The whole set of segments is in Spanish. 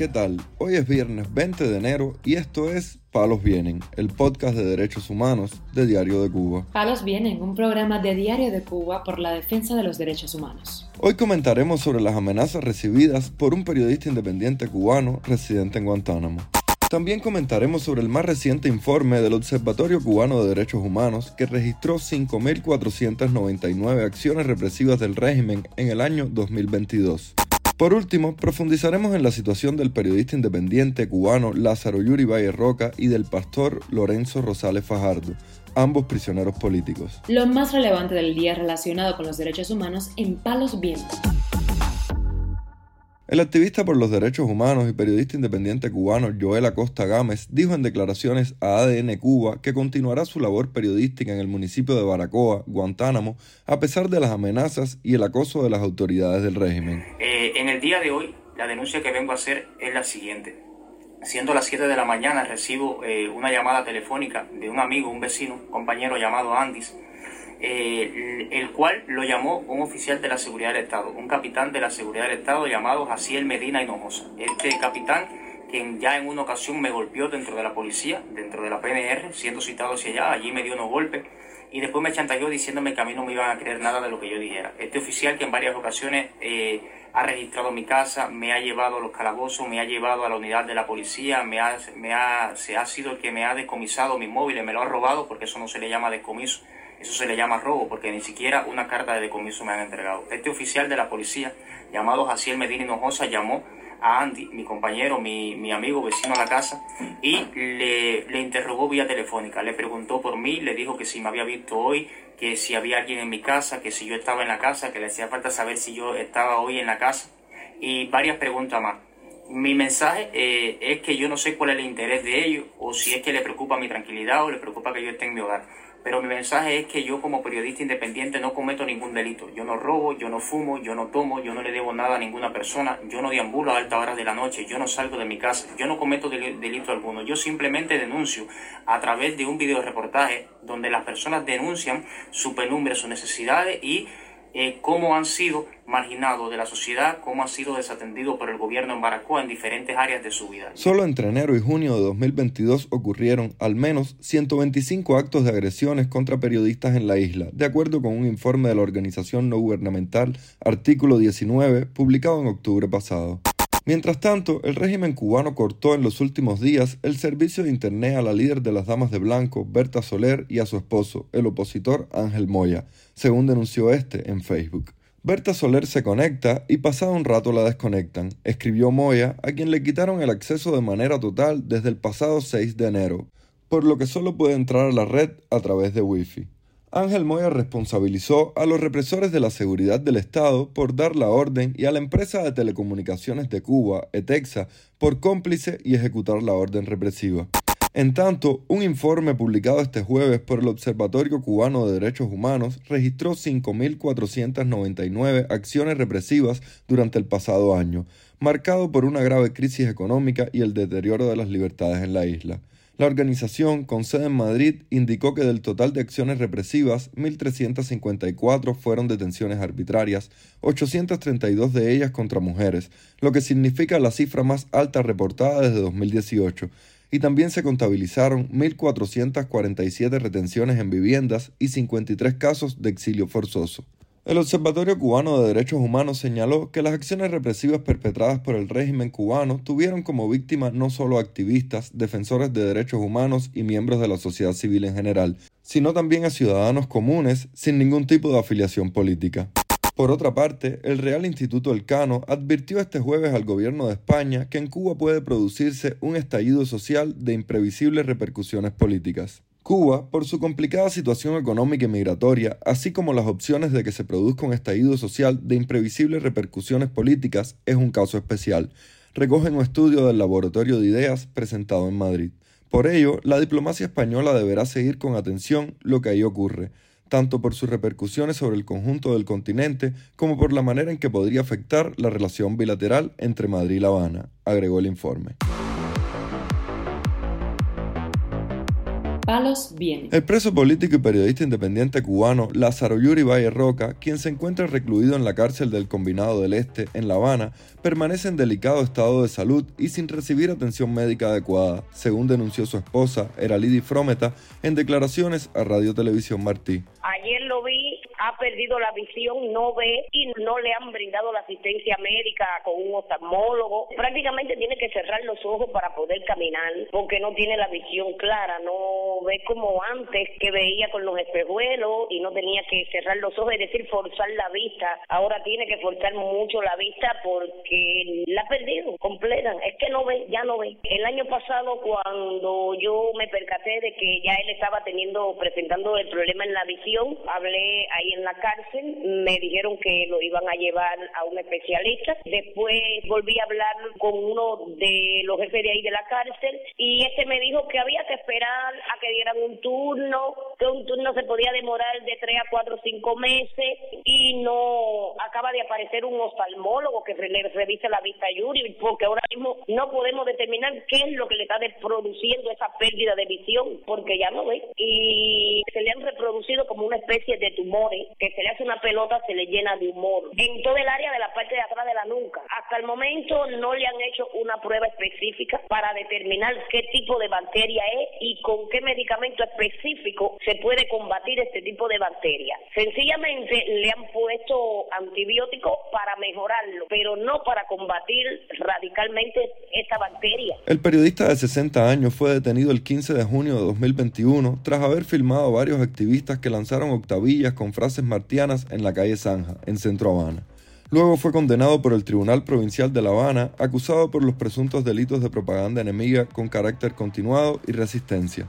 ¿qué tal? Hoy es viernes 20 de enero y esto es Palos Vienen, el podcast de derechos humanos de Diario de Cuba. Palos Vienen, un programa de Diario de Cuba por la defensa de los derechos humanos. Hoy comentaremos sobre las amenazas recibidas por un periodista independiente cubano residente en Guantánamo. También comentaremos sobre el más reciente informe del Observatorio Cubano de Derechos Humanos que registró 5.499 acciones represivas del régimen en el año 2022. Por último, profundizaremos en la situación del periodista independiente cubano Lázaro Yuri Valle Roca y del pastor Lorenzo Rosales Fajardo, ambos prisioneros políticos. Lo más relevante del día relacionado con los derechos humanos en Palos Vientos. El activista por los derechos humanos y periodista independiente cubano Joel Acosta Gámez dijo en declaraciones a ADN Cuba que continuará su labor periodística en el municipio de Baracoa, Guantánamo, a pesar de las amenazas y el acoso de las autoridades del régimen. El día de hoy, la denuncia que vengo a hacer es la siguiente. Siendo las 7 de la mañana, recibo eh, una llamada telefónica de un amigo, un vecino, un compañero llamado Andis, eh, el cual lo llamó un oficial de la seguridad del Estado, un capitán de la seguridad del Estado llamado Jaciel Medina Hinojosa. Este capitán, quien ya en una ocasión me golpeó dentro de la policía, dentro de la PNR, siendo citado hacia allá, allí me dio unos golpes y después me chantajeó diciéndome que a mí no me iban a creer nada de lo que yo dijera. Este oficial que en varias ocasiones eh, ha registrado mi casa, me ha llevado a los calabozos, me ha llevado a la unidad de la policía, me ha, se ha sido el que me ha descomisado mi móvil, me lo ha robado porque eso no se le llama descomiso eso se le llama robo porque ni siquiera una carta de decomiso me han entregado. Este oficial de la policía, llamado Jaciel Medina Hinojosa, llamó a Andy, mi compañero, mi, mi amigo vecino a la casa, y le, le, interrogó vía telefónica. Le preguntó por mí, le dijo que si me había visto hoy, que si había alguien en mi casa, que si yo estaba en la casa, que le hacía falta saber si yo estaba hoy en la casa, y varias preguntas más. Mi mensaje eh, es que yo no sé cuál es el interés de ellos, o si es que le preocupa mi tranquilidad o le preocupa que yo esté en mi hogar pero mi mensaje es que yo como periodista independiente no cometo ningún delito. Yo no robo, yo no fumo, yo no tomo, yo no le debo nada a ninguna persona, yo no deambulo a altas horas de la noche, yo no salgo de mi casa, yo no cometo delito alguno. Yo simplemente denuncio a través de un video reportaje donde las personas denuncian su penumbre, sus necesidades y eh, cómo han sido marginados de la sociedad, cómo han sido desatendidos por el gobierno en Baracoa en diferentes áreas de su vida. Solo entre enero y junio de 2022 ocurrieron al menos 125 actos de agresiones contra periodistas en la isla, de acuerdo con un informe de la organización no gubernamental Artículo 19, publicado en octubre pasado. Mientras tanto, el régimen cubano cortó en los últimos días el servicio de Internet a la líder de las Damas de Blanco, Berta Soler, y a su esposo, el opositor Ángel Moya, según denunció este en Facebook. Berta Soler se conecta y pasado un rato la desconectan, escribió Moya, a quien le quitaron el acceso de manera total desde el pasado 6 de enero, por lo que solo puede entrar a la red a través de Wi-Fi. Ángel Moya responsabilizó a los represores de la seguridad del Estado por dar la orden y a la empresa de telecomunicaciones de Cuba, ETEXA, por cómplice y ejecutar la orden represiva. En tanto, un informe publicado este jueves por el Observatorio Cubano de Derechos Humanos registró 5.499 acciones represivas durante el pasado año, marcado por una grave crisis económica y el deterioro de las libertades en la isla. La organización, con sede en Madrid, indicó que del total de acciones represivas, 1.354 fueron detenciones arbitrarias, 832 de ellas contra mujeres, lo que significa la cifra más alta reportada desde 2018, y también se contabilizaron 1.447 retenciones en viviendas y 53 casos de exilio forzoso. El Observatorio Cubano de Derechos Humanos señaló que las acciones represivas perpetradas por el régimen cubano tuvieron como víctimas no solo activistas, defensores de derechos humanos y miembros de la sociedad civil en general, sino también a ciudadanos comunes sin ningún tipo de afiliación política. Por otra parte, el Real Instituto Elcano advirtió este jueves al gobierno de España que en Cuba puede producirse un estallido social de imprevisibles repercusiones políticas. Cuba, por su complicada situación económica y migratoria, así como las opciones de que se produzca un estallido social de imprevisibles repercusiones políticas, es un caso especial, recoge un estudio del Laboratorio de Ideas presentado en Madrid. Por ello, la diplomacia española deberá seguir con atención lo que ahí ocurre, tanto por sus repercusiones sobre el conjunto del continente como por la manera en que podría afectar la relación bilateral entre Madrid y La Habana, agregó el informe. Palos viene. El preso político y periodista independiente cubano Lázaro Yuri Valle Roca, quien se encuentra recluido en la cárcel del Combinado del Este, en La Habana, permanece en delicado estado de salud y sin recibir atención médica adecuada, según denunció su esposa, Eralidi Frometa, en declaraciones a Radio Televisión Martí. Ayer lo vi, ha perdido la visión, no ve y no le han brindado la asistencia médica con un oftalmólogo. Prácticamente tiene que cerrar los ojos para poder caminar porque no tiene la visión clara, no ve como antes que veía con los espejuelos y no tenía que cerrar los ojos, es decir, forzar la vista. Ahora tiene que forzar mucho la vista porque la ha perdido completa. Es que no ve, ya no ve. El año pasado cuando yo me percaté de que ya él estaba teniendo, presentando el problema en la visión, hablé ahí en la cárcel, me dijeron que lo iban a llevar a un especialista. Después volví a hablar con uno de los jefes de ahí de la cárcel y este me dijo que había que esperar a que dieran un turno, que un turno se podía demorar de tres a cuatro o cinco meses y no acaba de aparecer un oftalmólogo que le revise la vista a Yuri porque ahora no podemos determinar qué es lo que le está produciendo esa pérdida de visión porque ya no ve. Y se le han reproducido como una especie de tumores que se le hace una pelota se le llena de humor. En todo el área de la parte de atrás de la nuca. Hasta el momento no le han hecho una prueba específica para determinar qué tipo de bacteria es y con qué medicamento específico se puede combatir este tipo de bacteria. Sencillamente le han puesto antibióticos para mejorarlo pero no para combatir radicalmente El periodista de 60 años fue detenido el 15 de junio de 2021 tras haber filmado a varios activistas que lanzaron octavillas con frases martianas en la calle Zanja, en Centro Habana. Luego fue condenado por el Tribunal Provincial de La Habana, acusado por los presuntos delitos de propaganda enemiga con carácter continuado y resistencia.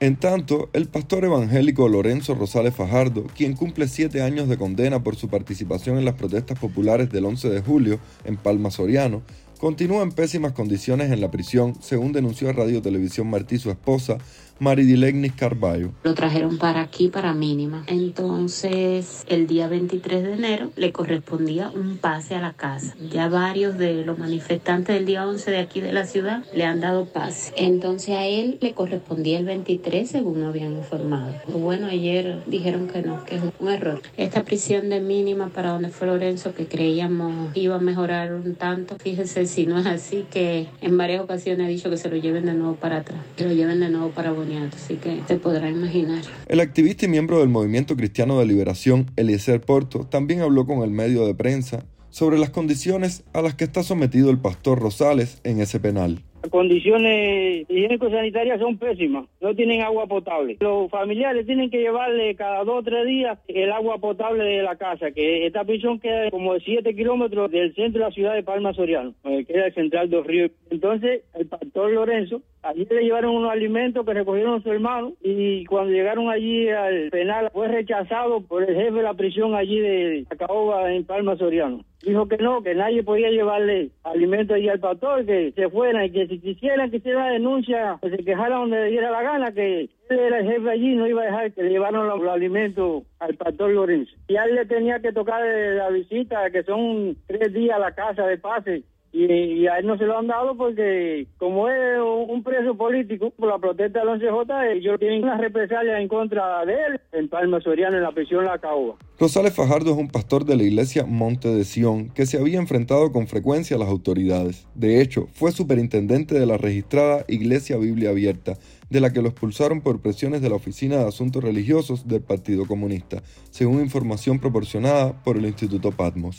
En tanto, el pastor evangélico Lorenzo Rosales Fajardo, quien cumple siete años de condena por su participación en las protestas populares del 11 de julio en Palma Soriano, continúa en pésimas condiciones en la prisión, según denunció a Radio Televisión Martí su esposa, Maridilegnis Carballo. Lo trajeron para aquí, para mínima. Entonces, el día 23 de enero le correspondía un pase a la casa. Ya varios de los manifestantes del día 11 de aquí de la ciudad le han dado pase. Entonces, a él le correspondía el 23, según habían informado. Bueno, ayer dijeron que no, que es un error. Esta prisión de mínima para donde fue Lorenzo, que creíamos iba a mejorar un tanto, fíjese si no es así, que en varias ocasiones ha dicho que se lo lleven de nuevo para atrás, que lo lleven de nuevo para así que te podrá imaginar. El activista y miembro del Movimiento Cristiano de Liberación, Eliezer Porto, también habló con el medio de prensa sobre las condiciones a las que está sometido el pastor Rosales en ese penal. Las condiciones higiénico-sanitarias son pésimas, no tienen agua potable. Los familiares tienen que llevarle cada dos o tres días el agua potable de la casa, que esta prisión queda como de siete kilómetros del centro de la ciudad de Palma Soriano, que queda el central de ríos. Entonces, el pastor Lorenzo, allí le llevaron unos alimentos que recogieron su hermano y cuando llegaron allí al penal fue rechazado por el jefe de la prisión allí de Caoba en Palma Soriano. Dijo que no, que nadie podía llevarle alimentos allí al pastor, que se fuera y que si quisieran que hiciera denuncia, que se quejaran donde le diera la gana, que él era el jefe allí, no iba a dejar que le llevaran los, alimentos al pastor Lorenzo. Y a él le tenía que tocar la visita, que son tres días a la casa de pase, y, a él no se lo han dado porque como es un preso político por la protesta del 11J, ellos tienen una represalia en contra de él en Palma Soriano, en la prisión La Caoba. Rosales Fajardo es un pastor de la iglesia Monte de Sion que se había enfrentado con frecuencia a las autoridades. De hecho, fue superintendente de la registrada Iglesia Biblia Abierta, de la que lo expulsaron por presiones de la Oficina de Asuntos Religiosos del Partido Comunista, según información proporcionada por el Instituto Patmos.